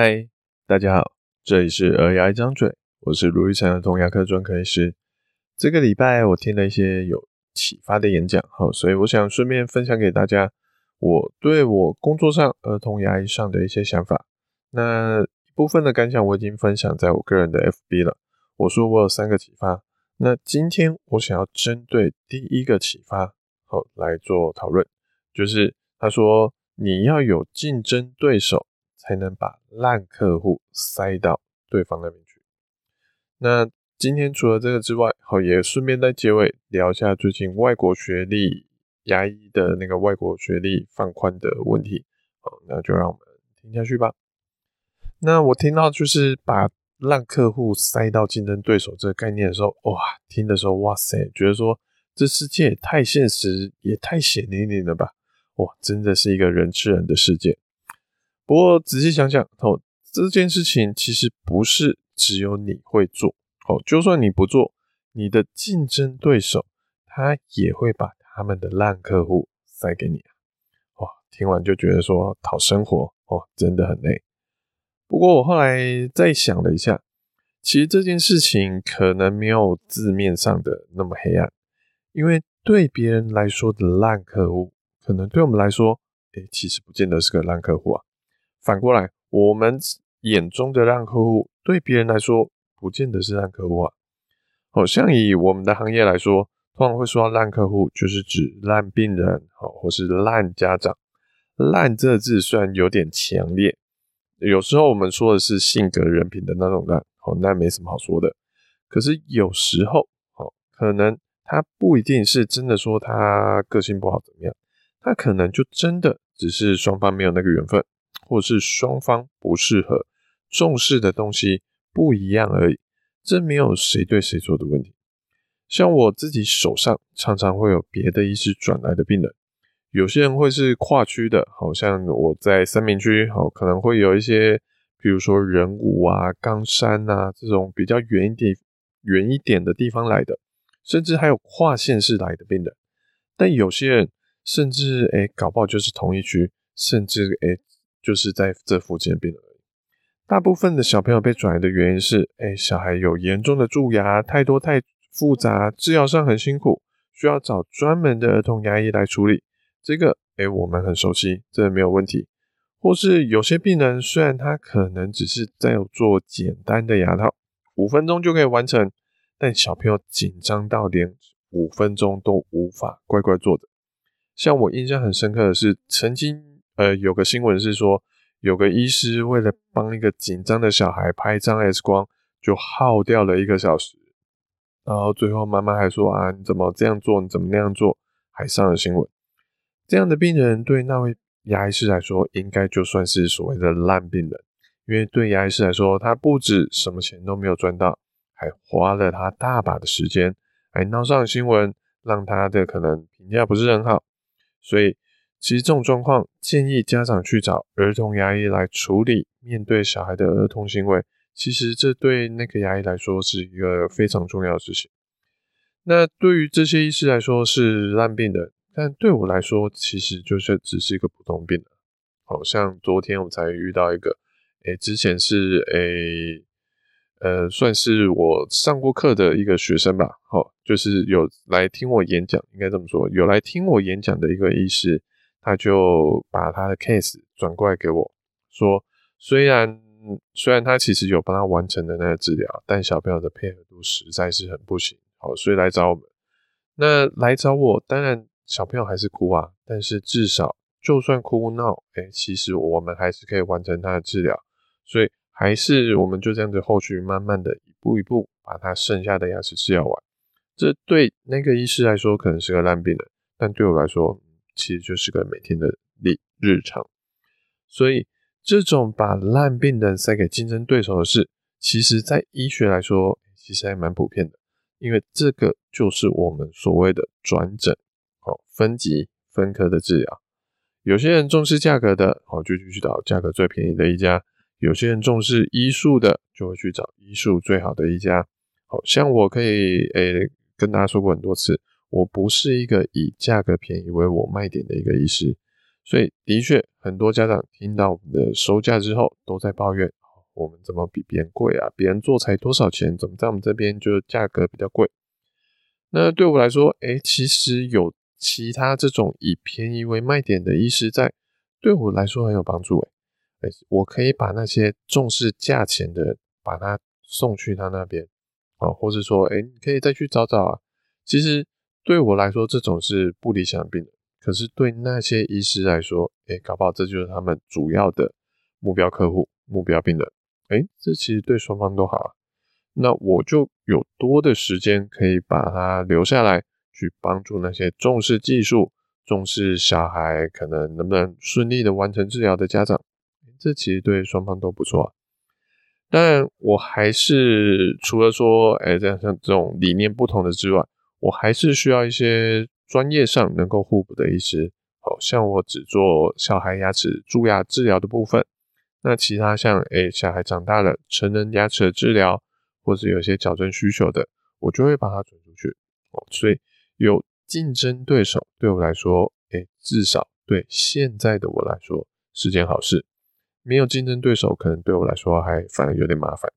嗨，大家好，这里是儿牙一张嘴，我是卢玉成儿童牙科专科医师。这个礼拜我听了一些有启发的演讲，好，所以我想顺便分享给大家我对我工作上儿童牙医上的一些想法。那一部分的感想我已经分享在我个人的 FB 了。我说我有三个启发，那今天我想要针对第一个启发，好来做讨论，就是他说你要有竞争对手。才能把烂客户塞到对方那边去。那今天除了这个之外，好，也顺便在结尾聊一下最近外国学历牙医的那个外国学历放宽的问题。好，那就让我们听下去吧。那我听到就是把烂客户塞到竞争对手这个概念的时候，哇，听的时候，哇塞，觉得说这世界也太现实，也太血淋淋了吧？哇，真的是一个人吃人的世界。不过仔细想想，哦，这件事情其实不是只有你会做，哦，就算你不做，你的竞争对手他也会把他们的烂客户塞给你啊，哇，听完就觉得说讨生活哦，真的很累。不过我后来再想了一下，其实这件事情可能没有字面上的那么黑暗，因为对别人来说的烂客户，可能对我们来说，诶，其实不见得是个烂客户啊。反过来，我们眼中的烂客户，对别人来说，不见得是烂客户啊。好像以我们的行业来说，通常会说到烂客户，就是指烂病人，好，或是烂家长。烂这个字虽然有点强烈，有时候我们说的是性格人品的那种烂，好，那没什么好说的。可是有时候，好，可能他不一定是真的说他个性不好怎么样，他可能就真的只是双方没有那个缘分。或是双方不适合，重视的东西不一样而已，这没有谁对谁错的问题。像我自己手上常常会有别的医师转来的病人，有些人会是跨区的，好像我在三民区，好可能会有一些，比如说仁武啊、冈山啊这种比较远一点、远一点的地方来的，甚至还有跨县市来的病人。但有些人甚至哎、搞不好就是同一区，甚至哎。就是在这附近的病人。大部分的小朋友被转移的原因是，哎，小孩有严重的蛀牙，太多太复杂，治疗上很辛苦，需要找专门的儿童牙医来处理。这个，哎，我们很熟悉，这没有问题。或是有些病人，虽然他可能只是在做简单的牙套，五分钟就可以完成，但小朋友紧张到连五分钟都无法乖乖坐着。像我印象很深刻的是，曾经。呃，有个新闻是说，有个医师为了帮一个紧张的小孩拍一张 X 光，就耗掉了一个小时，然后最后妈妈还说啊，你怎么这样做？你怎么那样做？还上了新闻。这样的病人对那位牙医师来说，应该就算是所谓的烂病人，因为对牙医师来说，他不止什么钱都没有赚到，还花了他大把的时间，还闹上新闻，让他的可能评价不是很好，所以。其实这种状况，建议家长去找儿童牙医来处理。面对小孩的儿童行为，其实这对那个牙医来说是一个非常重要的事情。那对于这些医师来说是烂病的，但对我来说其实就是只是一个普通病。好像昨天我才遇到一个，诶，之前是诶，呃，算是我上过课的一个学生吧。好，就是有来听我演讲，应该这么说，有来听我演讲的一个医师。他就把他的 case 转过来给我，说，虽然虽然他其实有帮他完成的那个治疗，但小朋友的配合度实在是很不行，好，所以来找我们。那来找我，当然小朋友还是哭啊，但是至少就算哭闹，哎，其实我们还是可以完成他的治疗，所以还是我们就这样子后续慢慢的一步一步把他剩下的牙齿治疗完。这对那个医师来说可能是个烂病人，但对我来说。其实就是个每天的日日常，所以这种把烂病人塞给竞争对手的事，其实在医学来说，其实还蛮普遍的。因为这个就是我们所谓的转诊，哦，分级分科的治疗。有些人重视价格的，哦，就去找价格最便宜的一家；有些人重视医术的，就会去找医术最好的一家。好像我可以诶、跟大家说过很多次。我不是一个以价格便宜为我卖点的一个医师，所以的确，很多家长听到我们的收价之后，都在抱怨我们怎么比别人贵啊？别人做才多少钱，怎么在我们这边就价格比较贵？那对我来说，哎，其实有其他这种以便宜为卖点的医师在，对我来说很有帮助。哎，我可以把那些重视价钱的，把他送去他那边，啊，或者说，哎，你可以再去找找啊。其实对我来说，这种是不理想的病人。可是对那些医师来说，哎，搞不好这就是他们主要的目标客户、目标病人。哎，这其实对双方都好。那我就有多的时间可以把它留下来，去帮助那些重视技术、重视小孩可能能不能顺利的完成治疗的家长。这其实对双方都不错啊。当然，我还是除了说，哎，这样像这种理念不同的之外，我还是需要一些。专业上能够互补的医师，好像我只做小孩牙齿蛀牙治疗的部分，那其他像诶小孩长大了，成人牙齿的治疗，或者有些矫正需求的，我就会把它转出去。哦，所以有竞争对手对我来说，诶至少对现在的我来说是件好事。没有竞争对手，可能对我来说还反而有点麻烦。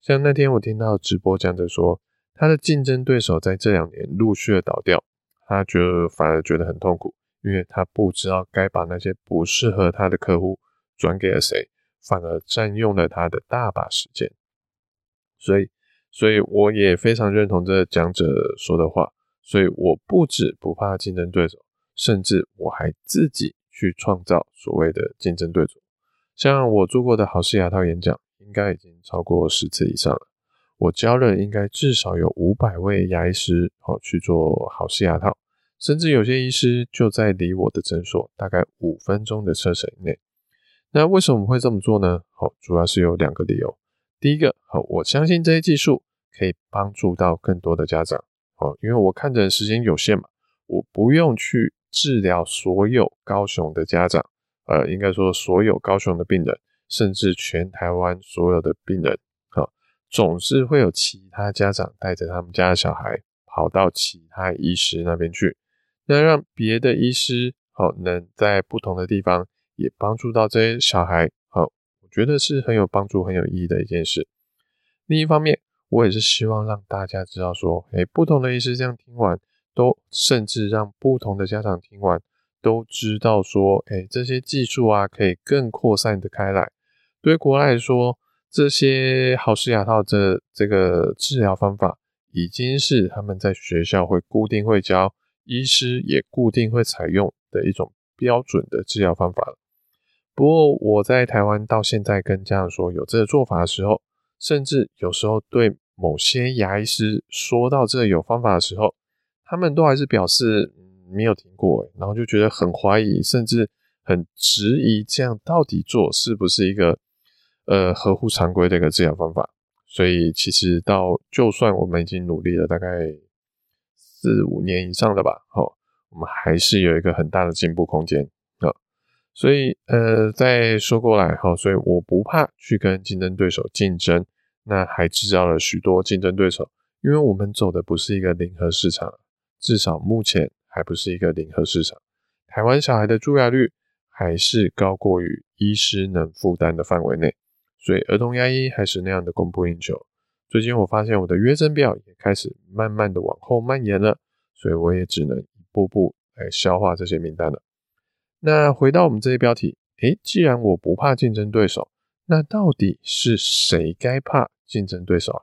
像那天我听到直播讲着说，他的竞争对手在这两年陆续的倒掉。他觉得反而觉得很痛苦，因为他不知道该把那些不适合他的客户转给了谁，反而占用了他的大把时间。所以，所以我也非常认同这讲者说的话。所以，我不止不怕竞争对手，甚至我还自己去创造所谓的竞争对手。像我做过的好事牙套演讲，应该已经超过十次以上了。我教了应该至少有五百位牙医师，哦去做好事牙套，甚至有些医师就在离我的诊所大概五分钟的车程内。那为什么会这么做呢？好，主要是有两个理由。第一个，好，我相信这些技术可以帮助到更多的家长。好，因为我看诊时间有限嘛，我不用去治疗所有高雄的家长，呃，应该说所有高雄的病人，甚至全台湾所有的病人。总是会有其他家长带着他们家的小孩跑到其他医师那边去，那让别的医师好能在不同的地方也帮助到这些小孩，好，我觉得是很有帮助、很有意义的一件事。另一方面，我也是希望让大家知道说，诶，不同的医师这样听完，都甚至让不同的家长听完都知道说，诶，这些技术啊可以更扩散的开来，对国外来说。这些好事牙套这这个治疗方法，已经是他们在学校会固定会教，医师也固定会采用的一种标准的治疗方法了。不过我在台湾到现在跟家长说有这个做法的时候，甚至有时候对某些牙医师说到这有方法的时候，他们都还是表示没有听过，然后就觉得很怀疑，甚至很质疑这样到底做是不是一个。呃，合乎常规的一个治疗方法，所以其实到就算我们已经努力了大概四五年以上了吧，好，我们还是有一个很大的进步空间啊。所以呃，再说过来哈，所以我不怕去跟竞争对手竞争，那还制造了许多竞争对手，因为我们走的不是一个零和市场，至少目前还不是一个零和市场。台湾小孩的蛀牙率还是高过于医师能负担的范围内。所以儿童牙医还是那样的供不应求。最近我发现我的约诊表也开始慢慢的往后蔓延了，所以我也只能一步步来消化这些名单了。那回到我们这些标题，诶，既然我不怕竞争对手，那到底是谁该怕竞争对手啊？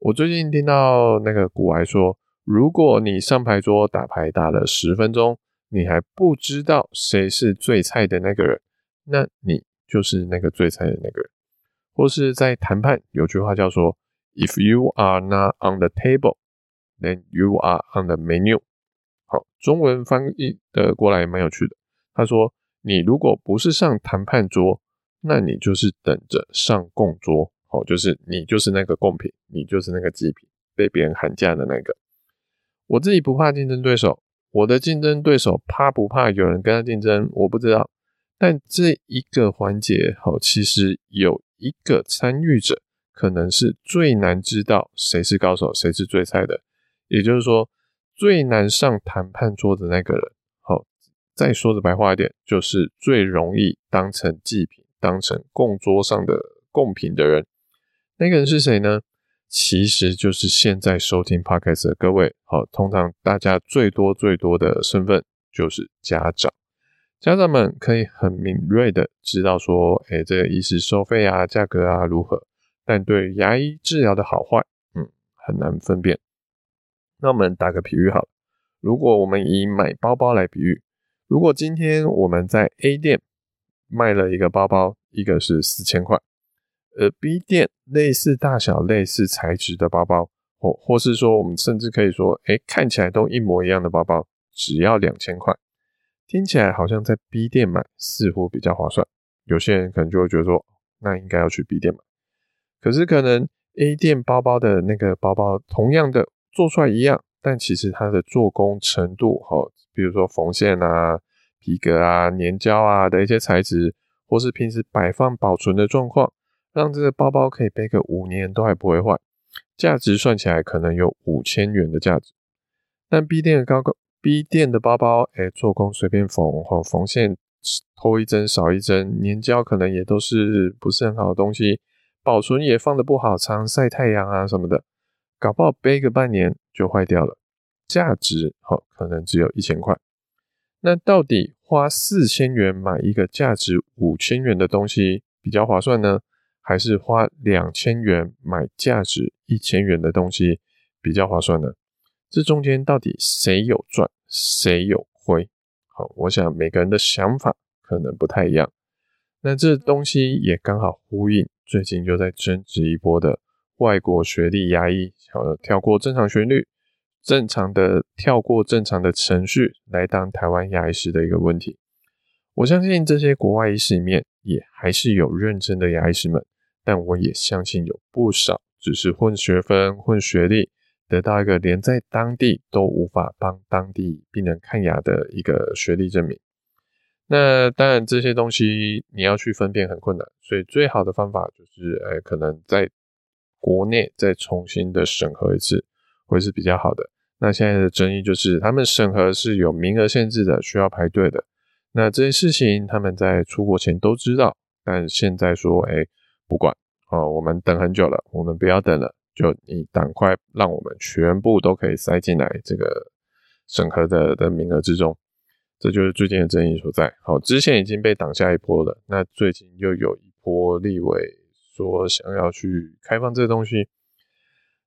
我最近听到那个股癌说，如果你上牌桌打牌打了十分钟，你还不知道谁是最菜的那个人，那你就是那个最菜的那个人。或是在谈判，有句话叫做 “If you are not on the table, then you are on the menu”。好，中文翻译的过来蛮有趣的。他说：“你如果不是上谈判桌，那你就是等着上供桌。好，就是你就是那个贡品，你就是那个祭品，被别人喊价的那个。”我自己不怕竞争对手，我的竞争对手怕不怕有人跟他竞争？我不知道。但这一个环节，好，其实有。一个参与者可能是最难知道谁是高手，谁是最菜的，也就是说最难上谈判桌的那个人。好，再说的白话一点，就是最容易当成祭品、当成供桌上的贡品的人。那个人是谁呢？其实就是现在收听 Podcast 的各位。好，通常大家最多最多的身份就是家长。家长们可以很敏锐的知道说，哎，这个医师收费啊、价格啊如何，但对牙医治疗的好坏，嗯，很难分辨。那我们打个比喻好了，如果我们以买包包来比喻，如果今天我们在 A 店卖了一个包包，一个是四千块，而 B 店类似大小、类似材质的包包，或或是说我们甚至可以说，哎，看起来都一模一样的包包，只要两千块。听起来好像在 B 店买似乎比较划算，有些人可能就会觉得说，那应该要去 B 店买。可是可能 A 店包包的那个包包同样的做出来一样，但其实它的做工程度，哈，比如说缝线啊、皮革啊、粘胶啊的一些材质，或是平时摆放保存的状况，让这个包包可以背个五年都还不会坏，价值算起来可能有五千元的价值。但 B 店的高高。B 店的包包，哎，做工随便缝，或缝线偷一针少一针，粘胶可能也都是不是很好的东西，保存也放得不好，常晒太阳啊什么的，搞不好背个半年就坏掉了，价值好可能只有一千块。那到底花四千元买一个价值五千元的东西比较划算呢？还是花两千元买价值一千元的东西比较划算呢？这中间到底谁有赚？谁有灰？好，我想每个人的想法可能不太一样。那这东西也刚好呼应最近就在争执一波的外国学历牙医，呃，跳过正常旋律，正常的跳过正常的程序来当台湾牙医师的一个问题。我相信这些国外医师里面也还是有认真的牙医师们，但我也相信有不少只是混学分、混学历。得到一个连在当地都无法帮当地病人看牙的一个学历证明，那当然这些东西你要去分辨很困难，所以最好的方法就是，呃，可能在国内再重新的审核一次，会是比较好的。那现在的争议就是，他们审核是有名额限制的，需要排队的。那这些事情他们在出国前都知道，但现在说，哎，不管哦，我们等很久了，我们不要等了。就你赶快让我们全部都可以塞进来这个审核的的名额之中，这就是最近的争议所在。好，之前已经被挡下一波了，那最近又有一波立委说想要去开放这个东西。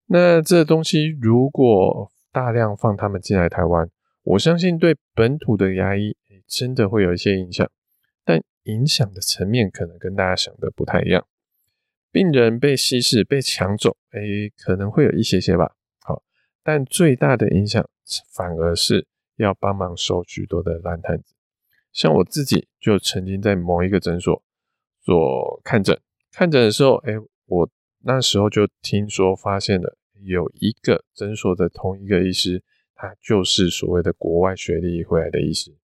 那这东西如果大量放他们进来台湾，我相信对本土的牙医真的会有一些影响，但影响的层面可能跟大家想的不太一样。病人被稀释、被抢走，哎，可能会有一些些吧。好，但最大的影响反而是要帮忙收许多的烂摊子。像我自己就曾经在某一个诊所做看诊，看诊的时候，哎，我那时候就听说发现了有一个诊所的同一个医师，他就是所谓的国外学历回来的医师。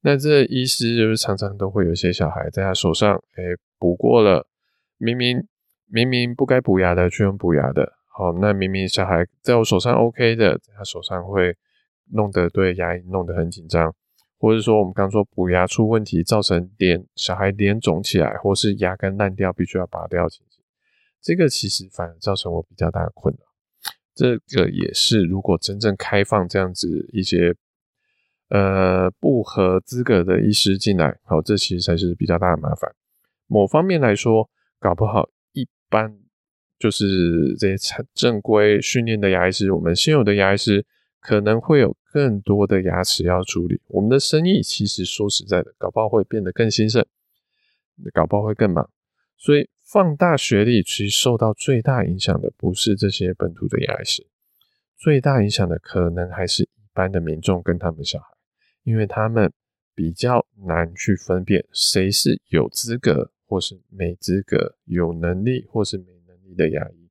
那这医师就是常常都会有一些小孩在他手上，哎，补过了，明明。明明不该补牙的，去用补牙的。好，那明明小孩在我手上 OK 的，在他手上会弄得对牙龈弄得很紧张，或者说我们刚说补牙出问题，造成脸小孩脸肿起来，或是牙根烂掉，必须要拔掉。这个其实反而造成我比较大的困扰。这个也是，如果真正开放这样子一些呃不合资格的医师进来，好，这其实才是比较大的麻烦。某方面来说，搞不好。般就是这些正规训练的牙医师，我们现有的牙医师可能会有更多的牙齿要处理，我们的生意其实说实在的，搞不好会变得更兴盛，搞不好会更忙。所以放大学历，其实受到最大影响的不是这些本土的牙医师，最大影响的可能还是一般的民众跟他们小孩，因为他们比较难去分辨谁是有资格。或是没资格、有能力或是没能力的牙医，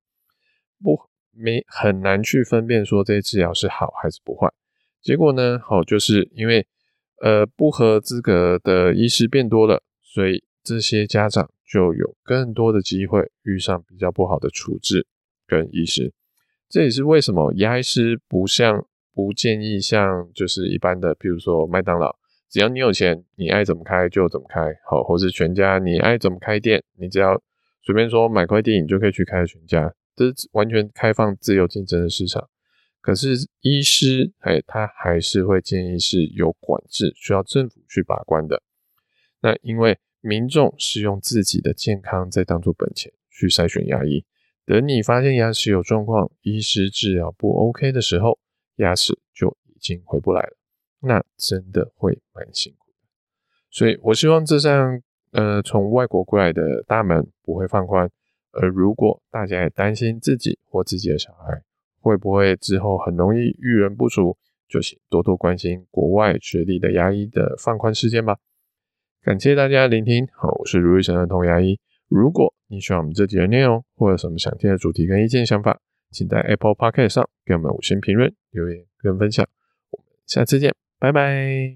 不没很难去分辨说这些治疗是好还是不坏。结果呢，好就是因为呃不合资格的医师变多了，所以这些家长就有更多的机会遇上比较不好的处置跟医师。这也是为什么牙医师不像不建议像就是一般的，比如说麦当劳只要你有钱，你爱怎么开就怎么开，好，或是全家你爱怎么开店，你只要随便说买块地，你就可以去开全家，这是完全开放自由竞争的市场。可是医师，哎，他还是会建议是有管制，需要政府去把关的。那因为民众是用自己的健康在当做本钱去筛选牙医，等你发现牙齿有状况，医师治疗不 OK 的时候，牙齿就已经回不来了，那真的会蛮辛苦。所以我希望这扇呃从外国过来的大门不会放宽，而如果大家也担心自己或自己的小孩会不会之后很容易遇人不淑，就请多多关心国外学历的牙医的放宽事件吧。感谢大家聆听，好，我是如意城的童牙医。如果你喜欢我们这集的内容，或者有什么想听的主题跟意见想法，请在 Apple Podcast 上给我们五星评论、留言跟分享。我们下次见，拜拜。